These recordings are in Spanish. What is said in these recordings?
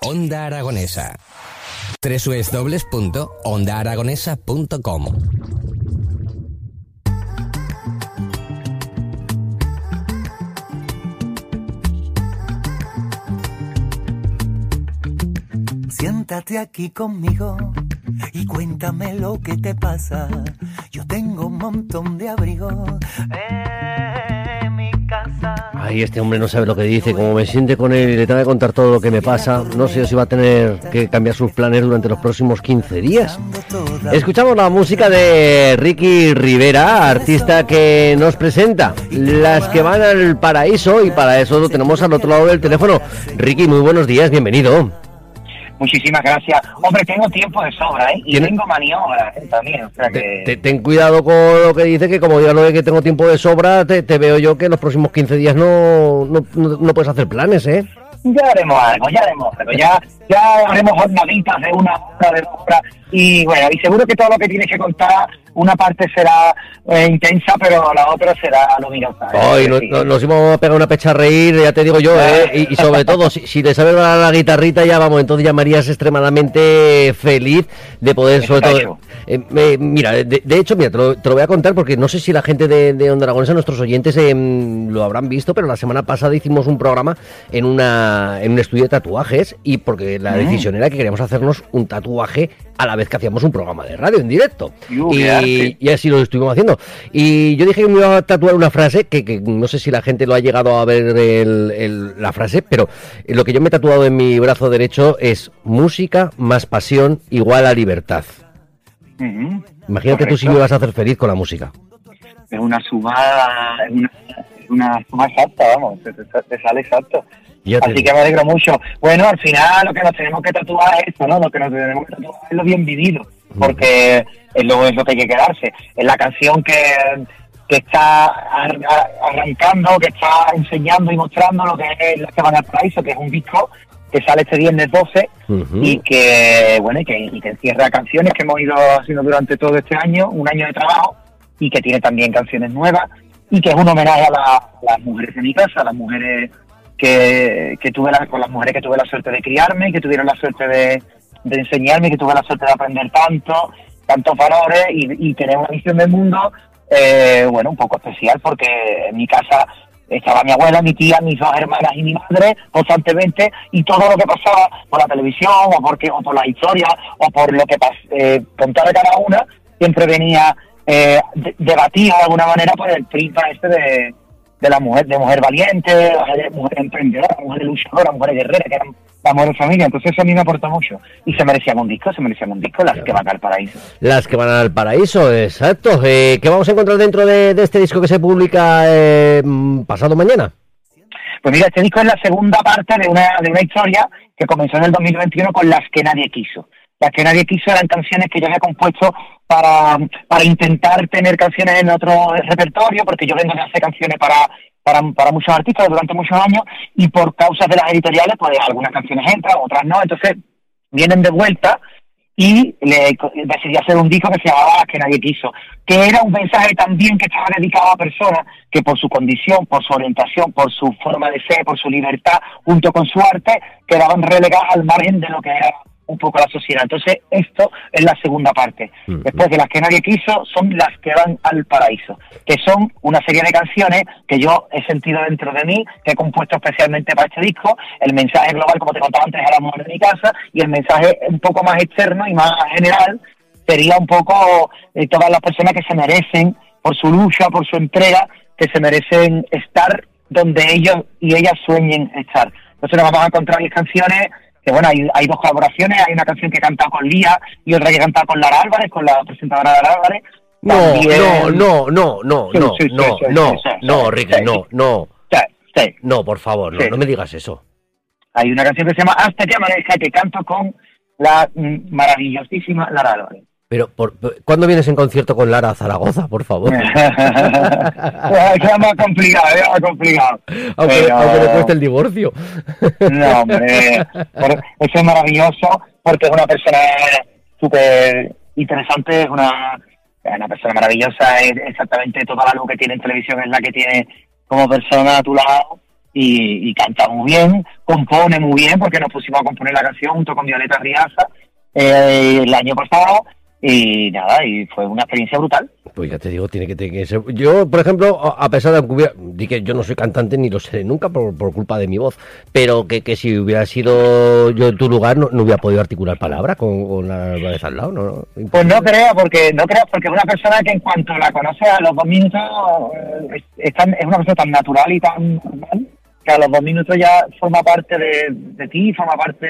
Onda Aragonesa. www.ondaaragonesa.com Siéntate aquí conmigo y cuéntame lo que te pasa. Yo tengo un montón de abrigo en mi casa. Ay, este hombre no sabe lo que dice, como me siente con él y le tengo que contar todo lo que me pasa, no sé si va a tener que cambiar sus planes durante los próximos 15 días. Escuchamos la música de Ricky Rivera, artista que nos presenta Las que van al paraíso y para eso lo tenemos al otro lado del teléfono. Ricky, muy buenos días, bienvenido. Muchísimas gracias. Hombre, tengo tiempo de sobra, ¿eh? Y ¿Tiene- tengo maniobras ¿eh? también. O sea que... te- ten cuidado con lo que dice, que como diga lo de que tengo tiempo de sobra, te, te veo yo que en los próximos 15 días no, no, no- no puedes hacer planes, ¿eh? Ya haremos algo, ya haremos algo. Ya, ya haremos jornaditas de una hora, de horas. Y bueno, y seguro que todo lo que tienes que contar, una parte será eh, intensa, pero la otra será luminosa. Hoy no- Sí. no- nos íbamos a pegar una pecha a reír, ya te digo yo, ¿eh? y, y sobre todo, si, si le sabes dar la guitarrita, ya vamos, entonces ya Marías extremadamente feliz de poder, sobre Está todo... eh, mira, de, de hecho, mira, te lo, te lo voy a contar porque no sé si la gente de, de Onda Aragonesa, nuestros oyentes, lo habrán visto, pero la semana pasada hicimos un programa en, una, en un estudio de tatuajes y porque la decisión era que queríamos hacernos un tatuaje a la vez que hacíamos un programa de radio en directo. Y, y así lo estuvimos haciendo. Y yo dije que me iba a tatuar una frase, que, que no sé si la gente lo ha llegado a ver el- el- la frase, pero lo que yo me he tatuado en mi brazo derecho es música más pasión igual a libertad. Ujú. Imagínate tú si Correcto. me vas a hacer feliz con la música. Es una sumada, es una, es una suma exacta, vamos, te, te- te sale exacto. Así que me alegro mucho. Bueno, al final lo que nos tenemos que tatuar es eso, ¿no? Lo que nos tenemos que tatuar es lo bien vivido, porque es lo, es lo que hay que quedarse. Es la canción que, que está ar- ar- arrancando, que está enseñando y mostrando lo que es Las que van al paraíso, que es un disco que sale este viernes 12 Ujú. y que, bueno, y que, y que encierra canciones que hemos ido haciendo durante todo este año, un año de trabajo, y que tiene también canciones nuevas, y que es un homenaje a, la- a las mujeres de mi casa, a las mujeres que, que tuve la, con las mujeres que tuve la suerte de criarme, que tuvieron la suerte de, enseñarme, que tuve la suerte de aprender tanto, tantos valores y, y tener una visión del mundo, eh, bueno, un poco especial, porque en mi casa estaba mi abuela, mi tía, mis dos hermanas y mi madre constantemente, y todo lo que pasaba por la televisión o, porque, o por la historia o por lo que eh, contaba cada una, siempre venía eh, de- debatido de alguna manera por el prisma este de, de la mujer, de mujer valiente, de mujer emprendedora, mujer luchadora, mujer guerrera, que eran la mujer de familia. Entonces eso a mí me aportó mucho. Y se merecían un disco, se merecían un disco, las que van al paraíso. Las que van al paraíso, exacto. Eh, ¿Qué vamos a encontrar dentro de, de este disco que se publica eh, pasado mañana? Pues mira, este disco es la segunda parte de una, de una historia que comenzó en el 2021 con Las que nadie quiso. Las que nadie quiso eran canciones que yo había compuesto para, para intentar tener canciones en otro repertorio, porque yo vengo de hacer canciones para, para, muchos artistas durante muchos años y por causas de las editoriales, pues algunas canciones entran, otras no. Entonces vienen de vuelta y le decidí hacer un disco que se llamaba Las que nadie quiso, que era un mensaje también que estaba dedicado a personas que por su condición, por su orientación, por su forma de ser, por su libertad, junto con su arte, quedaban relegadas al margen de lo que era un poco la sociedad. Entonces, esto es la segunda parte. Ujú. Después de las que nadie quiso, son las que van al paraíso, que son una serie de canciones que yo he sentido dentro de mí, que he compuesto especialmente para este disco. El mensaje global, como te contaba antes, es a la mujer de mi casa, y el mensaje un poco más externo y más general sería un poco eh, todas las personas que se merecen, por su lucha, por su entrega, que se merecen estar donde ellos y ellas sueñen estar. Entonces nos vamos a encontrar 10 canciones que bueno, hay, hay dos colaboraciones, hay una canción que he cantado con Lía y otra que he cantado con Lara Álvarez, con la presentadora Lara Álvarez. No, También- no, no, no, no, Sí, no, sí, no, sí, no, no, Ricky, no, no, no, por favor, no, no me digas eso. Hay una canción que se llama Hasta que amanezca que canto con la mm, maravillosísima Lara Álvarez. Pero, por, ¿cuándo vienes en concierto con Lara a Zaragoza, por favor? es más complicado, es más complicado. aunque, Pero- aunque le cueste el divorcio. No, hombre, eso es maravilloso porque es una persona súper interesante, es una, una persona maravillosa, es exactamente toda la luz que tiene en televisión es la que tiene como persona a tu lado y, y canta muy bien, compone muy bien porque nos pusimos a componer la canción junto con Violeta Riaza eh, el año pasado y nada, y fue una experiencia brutal. Pues ya te digo, tiene que, tiene que ser. Yo, por ejemplo, a pesar de que hubiera. di que yo no soy cantante ni lo seré nunca por, por culpa de mi voz, pero que, que si hubiera sido yo en tu lugar no, no hubiera podido articular palabras con, con la Álvarez al lado, ¿no? Pues no creo, porque no creo, porque es una persona que en cuanto la conoces a los dos minutos eh, es, es tan- es una persona tan natural y tan normal que a los dos minutos ya forma parte de, de ti, forma parte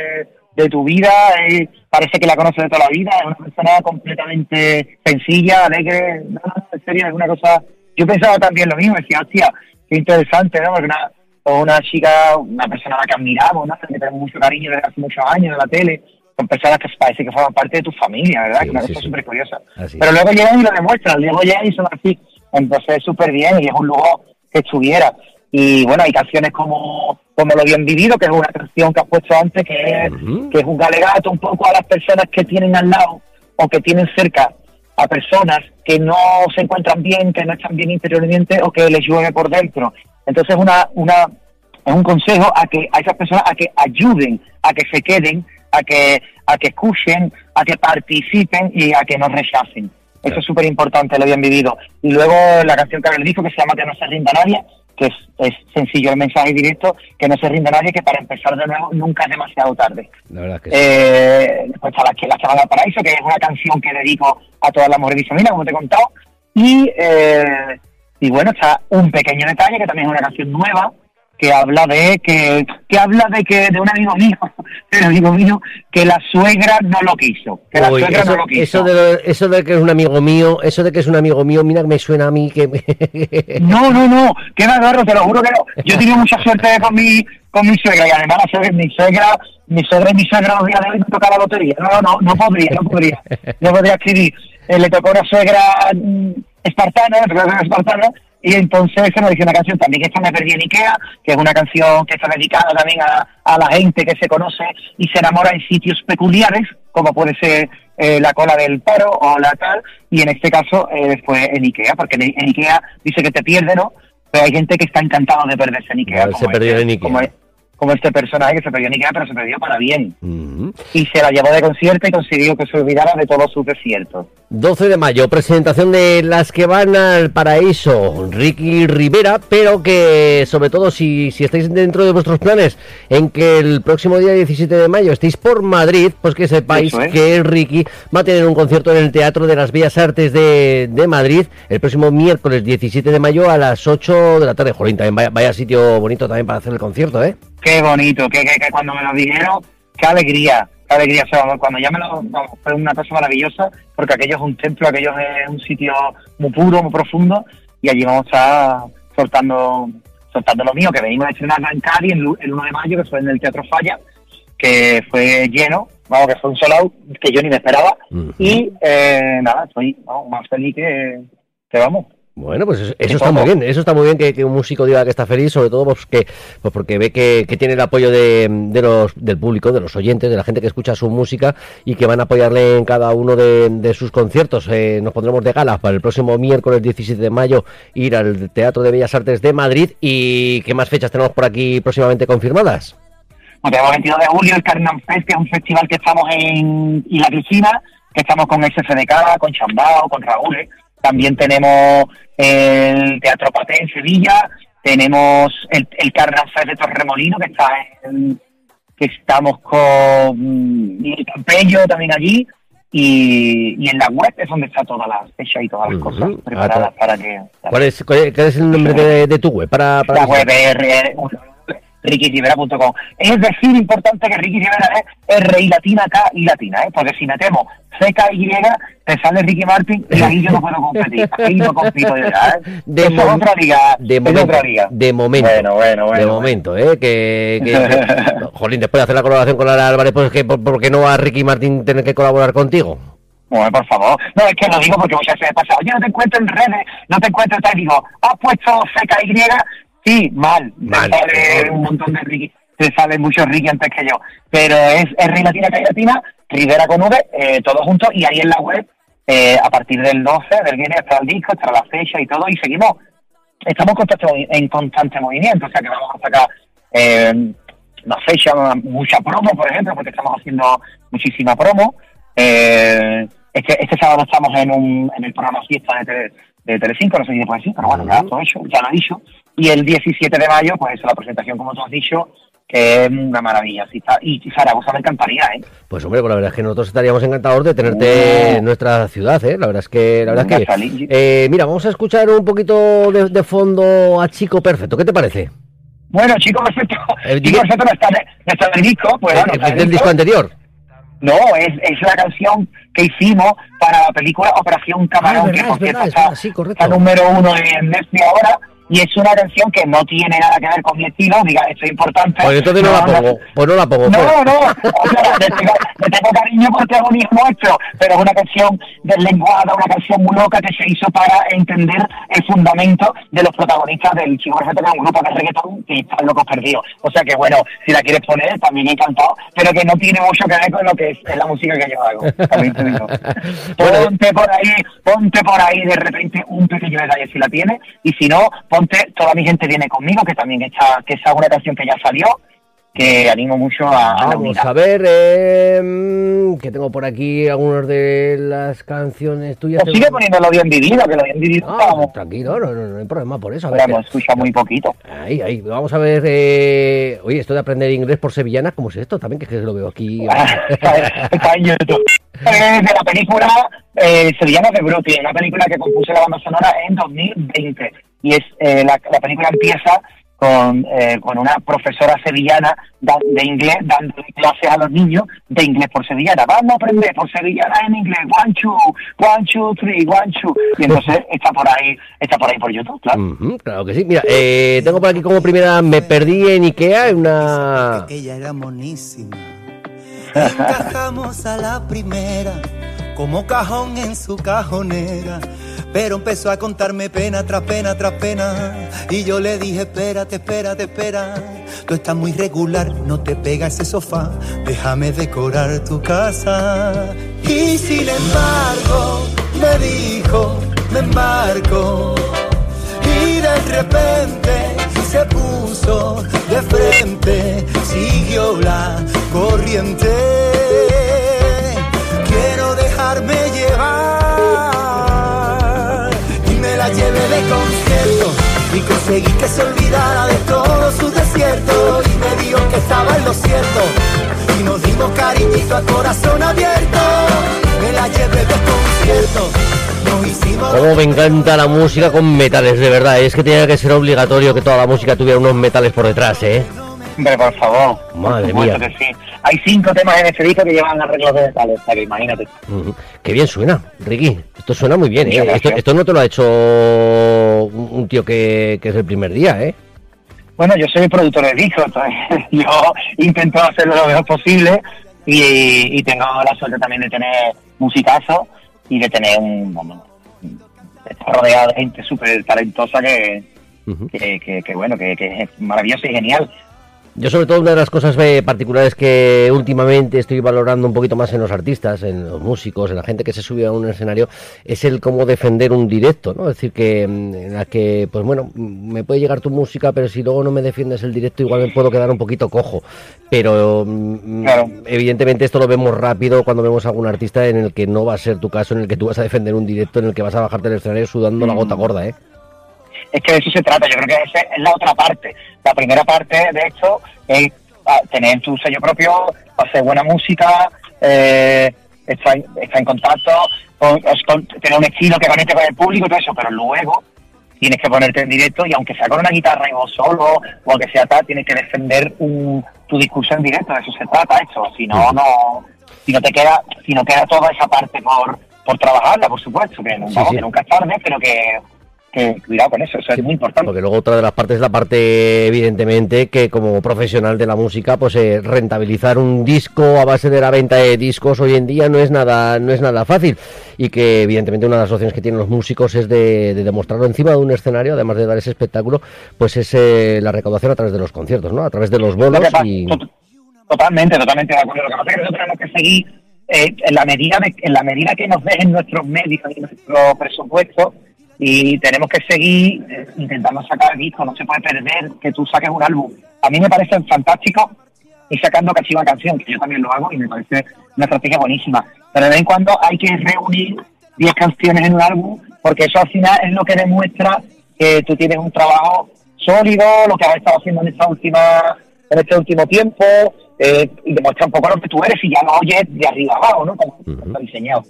de tu vida, eh, parece que la conoces de toda la vida, es una persona completamente sencilla, alegre, no, no, en serio, es una cosa... Yo pensaba también lo mismo, decía, hostia, qué interesante, ¿no? Porque una, o una chica, una persona a la que admiramos, ¿no? Que tenemos mucho cariño desde hace muchos años en la tele, con personas que parece que forman parte de tu familia, ¿verdad? Sí, que una sí, cosa sí. súper curiosa. Así Pero luego llegan y lo demuestran, luego llegan y son así. Entonces, súper bien y es un lujo que estuviera. Y bueno, hay canciones como, como Lo Bien Vivido, que es una canción que has puesto antes, que es, que es un galegato un poco a las personas que tienen al lado o que tienen cerca a personas que no se encuentran bien, que no están bien interiormente o que les llueve por dentro. Entonces, una, una, es un consejo a que a esas personas a que ayuden, a que se queden, a que a que escuchen, a que participen y a que no rechacen. Eso es súper importante, lo habían vivido. Y luego la canción que le dijo que se llama Que no se rinda nadie, que es, es sencillo el mensaje directo, que no se rinda nadie, que para empezar de nuevo nunca es demasiado tarde. La verdad que sí. Eh, después está la, que- la Paraíso, que es una canción que dedico a todas las mujeres biseminas, como te he contado. Y, eh, y bueno, está un pequeño detalle, que también es una canción nueva, que habla de que, que habla de que de un amigo mío, de un amigo mío, que la suegra no lo quiso. Que la suegra eso, no lo quiso. eso de, eso de que es un amigo mío, eso de que es un amigo mío, mira que me suena a mí que... No, no, no, qué barro, te lo juro que no. Yo he tenido mucha suerte con mi, con mi suegra y además la suegra, mi suegra, mi suegra y mi suegra los días de hoy me toca la lotería. No, no, no podría, no podría. No podría escribir. Eh, le tocó una suegra mm, espartana, espartana y entonces se nos dice una canción también que esta me perdí en Ikea, que es una canción que está dedicada también a, a la gente que se conoce y se enamora en sitios peculiares, como puede ser eh, la cola del paro o la tal, y en este caso eh, fue en Ikea, porque en, en Ikea dice que te pierde, ¿no? Pero hay gente que está encantada de perderse en Ikea. Se como perdió este- en Ikea. Como, como este personaje que se perdió en Ikea, pero se perdió para bien. Y se la llevó de concierto y consiguió que se olvidara de todos sus desiertos. 12 de mayo, presentación de las que van al paraíso, Ricky Rivera, pero que sobre todo si, si estáis dentro de vuestros planes en que el próximo día 17 de mayo estéis por Madrid, pues que sepáis es. que Ricky va a tener un concierto en el Teatro de las Bellas Artes de, de Madrid el próximo miércoles 17 de mayo a las 8 de la tarde. Jolín, también vaya, vaya sitio bonito también para hacer el concierto, ¿eh? Qué bonito, que, que, que cuando me lo dijeron, qué alegría, qué alegría. O sea, cuando ya me lo, fue una cosa maravillosa, porque aquello es un templo, aquello es un sitio muy puro, muy profundo, y allí vamos a estar soltando, soltando lo mío, que venimos a estrenar en Cádiz el, el 1 de mayo, que fue en el Teatro Falla, que fue lleno, vamos, que fue un solo que yo ni me esperaba, y eh, nada, estoy vamos, más feliz que, que vamos. Bueno, pues eso, eso está muy bien, eso está muy bien que, que un músico diga que está feliz, sobre todo pues, que, pues porque ve que, que tiene el apoyo de, de los, del público, de los oyentes, de la gente que escucha su música y que van a apoyarle en cada uno de, de sus conciertos. Eh, nos pondremos de gala para el próximo miércoles 17 de mayo ir al Teatro de Bellas Artes de Madrid y ¿qué más fechas tenemos por aquí próximamente confirmadas? Bueno, tenemos 22 de julio el Carnan Fest, que es un festival que estamos en Isla Cristina, que estamos con SFDK, con Chambao, con Raúl. ¿eh? También tenemos el Teatro Paté en Sevilla, tenemos el, el Carnan Fest de Torremolino, que está en, que estamos con Campello también allí, y, y en la web es donde está todas las fechas y todas las cosas preparadas Ah, para que... ¿Cuál es, cuál es- cuál es el nombre de, de tu web? Para, para La web es rickyrivera.com. Es decir, importante que Ricky Rivera es RI latina, K y latina, ¿eh? porque si metemos CKY, te sale Ricky Martin y ahí yo no puedo competir. Ahí no compito yo ya, ¿eh? De Eso es mom- otra liga. De momento, otra liga. de momento, Bueno, bueno, bueno. de momento, ¿eh? Que, que- que- jolín, después de hacer la colaboración con Lara Álvarez, pues que por, por qué no va Ricky Martín tener que colaborar contigo? Bueno, por favor. No, es que lo digo porque muchas veces pasa, oye, no te encuentro en redes, no te encuentro y digo, ¿has puesto CKY? Sí, mal. Mal. Sale un montón de Ricky, te salen muchos Ricky antes que yo. Pero es R Latina, K Latina, Rivera con V, eh, todo junto, y ahí en la web, eh, a partir del 12 del viernes estará el disco, estará la fecha y todo, y seguimos, estamos en constante, movi- en constante movimiento, o sea que vamos a sacar eh, la fecha, mucha promo, por ejemplo, porque estamos haciendo muchísima promo. Eh, este, este sábado estamos en, un, en el programa Fiesta de, Tele, de Telecinco, no sé si puede decir, pero bueno, ya he hecho, ya lo he dicho. Y el 17 de mayo, pues eso, la presentación, como tú has dicho, que es una maravilla. Y Zaragoza me encantaría, ¿eh? Pues hombre, pues la verdad es que nosotros estaríamos encantados de tenerte Oh. en nuestra ciudad, ¿eh? La verdad es que, la verdad es que, eh, mira, vamos a escuchar un poquito de, de fondo a Chico Perfecto. ¿Qué te parece? Bueno, chico perfecto. El Chico perfecto no está, en- no está en el disco, pues bueno, ¿Es el del disco anterior? No, es, es la canción que hicimos para la película Operación Camarón, Ah, es que verdad, por cierto verdad, es está, verdad, sí, está número uno en Netflix ahora, y es una canción que no tiene nada que ver con mi estilo, diga, esto es importante. Pues entonces no la pongo, pues no la pongo. fuera. No, no, o sea, le tengo, le tengo cariño por protagonismo esto, pero es una canción deslenguada, una canción muy loca que se hizo para entender el fundamento de los protagonistas del Chico es un grupo de reggaetón que están locos perdidos. O sea que bueno, si la quieres poner, también encantado, pero que no tiene mucho que ver con lo que es, es la música que yo hago. También te digo. Ponte por ahí, ponte por ahí de repente un pequeño detalle si la tienes, y si no, ponte, toda mi gente viene conmigo, que también está, que es una canción que ya salió, que animo mucho a, Vamos a ver, eh, mm, que tengo por aquí algunas de las canciones tuyas. Pues sigue poniendo lo bien vivido, que lo bien vivido Ah, vamos, tranquilo, no, no, no hay problema por eso. A ver, hemos escuchado muy poquito. Ahí, ahí, vamos a ver. Eh... Oye, esto de aprender inglés por sevillana, ¿cómo es esto? También que, que lo veo aquí. Está en YouTube. Es de la película eh, Sevillanos de Brooklyn, una película que compuse la banda sonora en 2020. Y es eh, la, la película empieza con, eh, con una profesora sevillana da- de inglés dando clases a los niños de inglés por sevillana. Vamos a aprender por sevillana en inglés. One, two, one, two, three, one, two. Y entonces está por ahí, está por ahí por YouTube, claro. Ujú, claro que sí. Mira, eh, tengo por aquí como primera, me perdí en Ikea, en una... Ella era monísima. Encajamos a la primera, como cajón en su cajonera. Pero empezó a contarme pena tras pena tras pena. Y yo le dije, espérate, espérate, espera. Tú estás muy regular, no te pega ese sofá. Déjame decorar tu casa. Y sin embargo, me dijo, me embarco. Y de repente se puso de frente, siguió la corriente. Quiero dejarme llevar llevé de concierto y conseguí que se olvidara de todo su desierto y me dijo que estaba en lo cierto y nos dimos cariñito a corazón abierto. Me la llevé de concierto, nos hicimos Cómo me encanta la música con metales, de verdad. Es que tenía que ser obligatorio que toda la música tuviera unos metales por detrás, ¿eh? Hombre, por favor. Madre por mía. que sí. Hay cinco temas en este disco que llevan arreglos de metales, que imagínate. Ujú. Qué bien suena, Ricky. Esto suena muy bien, ¿eh? Esto, no te lo ha hecho un tío que, que es el primer día, ¿eh? Bueno, yo soy productor de discos, entonces yo intento hacerlo lo mejor posible y, y tengo la suerte también de tener musicazos y de tener un... Bueno, estar rodeado de gente súper talentosa que, que, que- que, bueno, que, que es maravilloso y genial. Yo sobre todo una de las cosas particulares que últimamente estoy valorando un poquito más en los artistas, en los músicos, en la gente que se sube a un escenario, es el cómo defender un directo, ¿no? Es decir, que mm, en la que, pues bueno, mm, me puede llegar tu música, pero si luego no me defiendes el directo, igual me puedo quedar un poquito cojo. Pero mm, Claro. evidentemente esto lo vemos rápido cuando vemos a algún artista en el que no va a ser tu caso, en el que tú vas a defender un directo, en el que vas a bajarte del escenario sudando la gota gorda, ¿eh? Es que de eso se trata, yo creo que esa es la otra parte. La primera parte de esto es ah, tener tu sello propio, hacer buena música, eh, estar, estar en contacto, con- es con- tener un estilo que conecte con el público y todo eso, pero luego tienes que ponerte en directo y aunque sea con una guitarra y vos solo o aunque sea tal, tienes que defender un, tu discurso en directo, de eso se trata esto, si no, no, si no te queda, si no queda toda esa parte por, por trabajarla, por supuesto, que, no, sí. que nunca es tarde, pero que, que cuidado con eso, eso es muy importante. Porque luego otra de las partes es la parte, evidentemente, que como profesional de la música, pues eh, rentabilizar un disco a base de la venta de discos hoy en día no es nada, no es nada fácil. Y que evidentemente una de las opciones que tienen los músicos es de, de demostrarlo encima de un escenario, además de dar ese espectáculo, pues es eh, la recaudación a través de los conciertos, ¿no? A través de los Lo bolos pasa- y. to- Totalmente, totalmente de acuerdo. Lo que pasa es que nosotros tenemos que seguir eh, en la medida de, en la medida que nos dejen nuestros medios y nuestro presupuesto y tenemos que seguir eh, intentando sacar discos. No se puede perder que tú saques un álbum. A mí me parece fantástico ir sacando cachiva canción, que yo también lo hago y me parece una estrategia buenísima. Pero de vez en cuando hay que reunir 10 canciones en un álbum porque eso al final es lo que demuestra que tú tienes un trabajo sólido, lo que has estado haciendo en esta última en este último tiempo eh, y demuestra un poco lo que tú eres y ya lo oyes de arriba abajo, ¿no? Como está diseñado.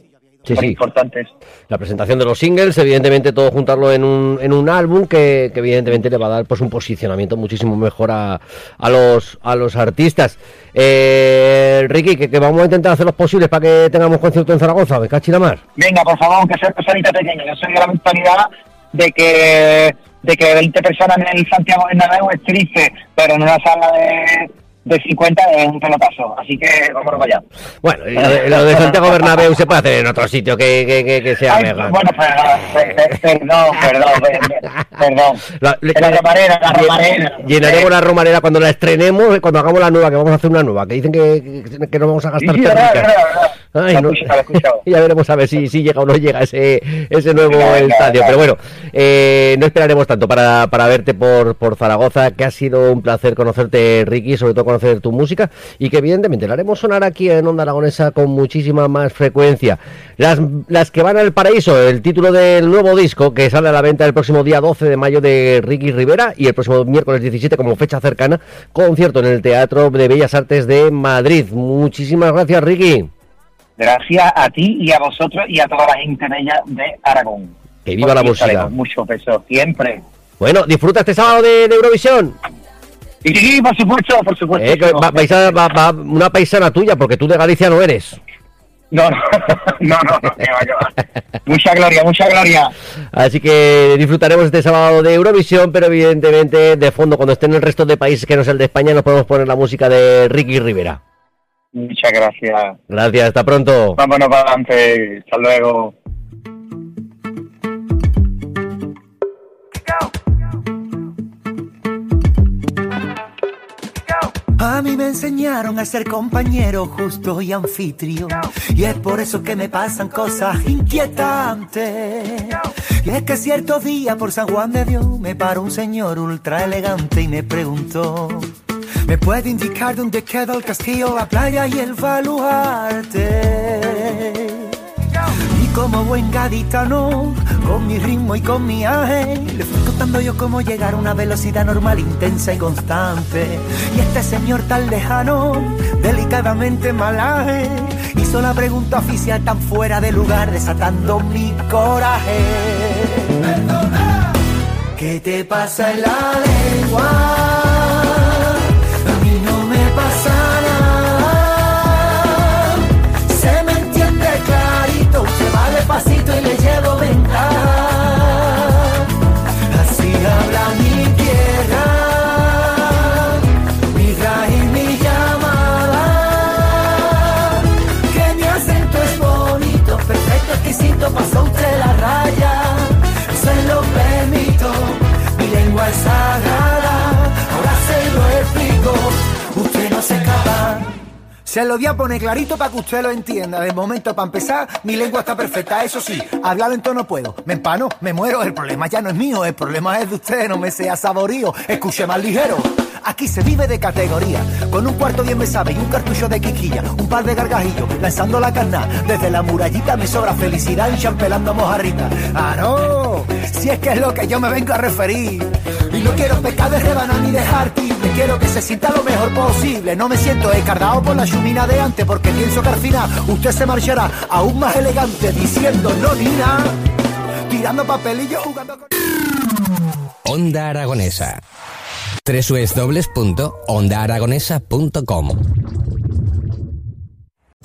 Sí, sí. importante eso. La presentación de los singles, evidentemente todo juntarlo en un, en un álbum que, que evidentemente le va a dar pues un posicionamiento muchísimo mejor a, a los a los artistas. Eh, Ricky, que, que vamos a intentar hacer los posibles para que tengamos concierto en Zaragoza, me cachi la mar. Venga, por favor, aunque sea personita pequeña, yo soy de la mentalidad de que de que 20 personas en el Santiago Bernabéu es triste, pero en una sala de, de 50 es un pelotazo. Así que para allá. Bueno, y lo de, lo de Santiago Bernabéu se puede hacer en otro sitio que, que, que, que sea Ay, mega. bueno, perdón, per- per- perdón, perdón, per- perdón. La- la romarera, la romarera. Llenaremos la romarera cuando la estrenemos, cuando hagamos la nueva, que vamos a hacer una nueva, que dicen que, que, que no vamos a gastar Sí. Ay, no. escuchado, escuchado. ya veremos a ver si, si llega o no llega ese, ese nuevo Venga, venga, estadio. venga. Pero bueno, eh, no esperaremos tanto para, para verte por, por Zaragoza, que ha sido un placer conocerte, Ricky, sobre todo conocer tu música, y que evidentemente la haremos sonar aquí en Onda Aragonesa con muchísima más frecuencia. Las, las que van al paraíso, el título del nuevo disco que sale a la venta el próximo día 12 de mayo de Ricky Rivera y el próximo miércoles 17 como fecha cercana, concierto en el Teatro de Bellas Artes de Madrid. Muchísimas gracias, Ricky. Gracias a ti y a vosotros y a toda la gente bella de Aragón. Que viva la música. Mucho peso, siempre. Bueno, disfruta este sábado de, de Eurovisión. Y sí, por supuesto, por supuesto. Eh, que va- vais a- va- va una paisana tuya, porque tú de Galicia no eres. No, no, no, no, no, que va, que va. Mucha gloria, mucha gloria. Así que disfrutaremos este sábado de Eurovisión, pero evidentemente de fondo, cuando estén el resto de países que no es el de España, nos podemos poner la música de Ricky Rivera. Muchas gracias. Gracias, hasta pronto. Vámonos para adelante. Hasta luego. A mí me enseñaron a ser compañero justo y anfitrión. Y es por eso que me pasan cosas inquietantes. Y es que cierto día por San Juan de Dios me paró un señor ultra elegante y me preguntó. ¿Me puede indicar dónde queda el castillo, la playa y el baluarte? Y como buen gaditano, con mi ritmo y con mi aje, le fui contando yo cómo llegar a una velocidad normal, intensa y constante. Y este señor tan lejano, delicadamente malaje, hizo la pregunta oficial tan fuera de lugar, desatando mi coraje. ¿Qué te pasa en la lengua? Se lo voy a poner clarito para que usted lo entienda. De momento, para empezar, mi lengua está perfecta. Eso sí, hablar lento no puedo. Me empano, me muero. El problema ya no es mío, el problema es de usted. No me sea saborío, escuche más ligero. Aquí se vive de categoría, con un cuarto bien me sabe y un cartucho de quiquilla, un par de gargajillos, lanzando la carna. Desde la murallita me sobra felicidad y champelando mojarrita. Ah, no, si es que es lo que yo me vengo a referir. Y no quiero pecar de rebanar ni dejar me quiero que se sienta lo mejor posible. No me siento escardado por la chumina de antes, porque pienso que al final usted se marchará aún más elegante, diciendo no ni tirando papelillos, jugando con. Onda Aragonesa. www.ondaaragonesa.com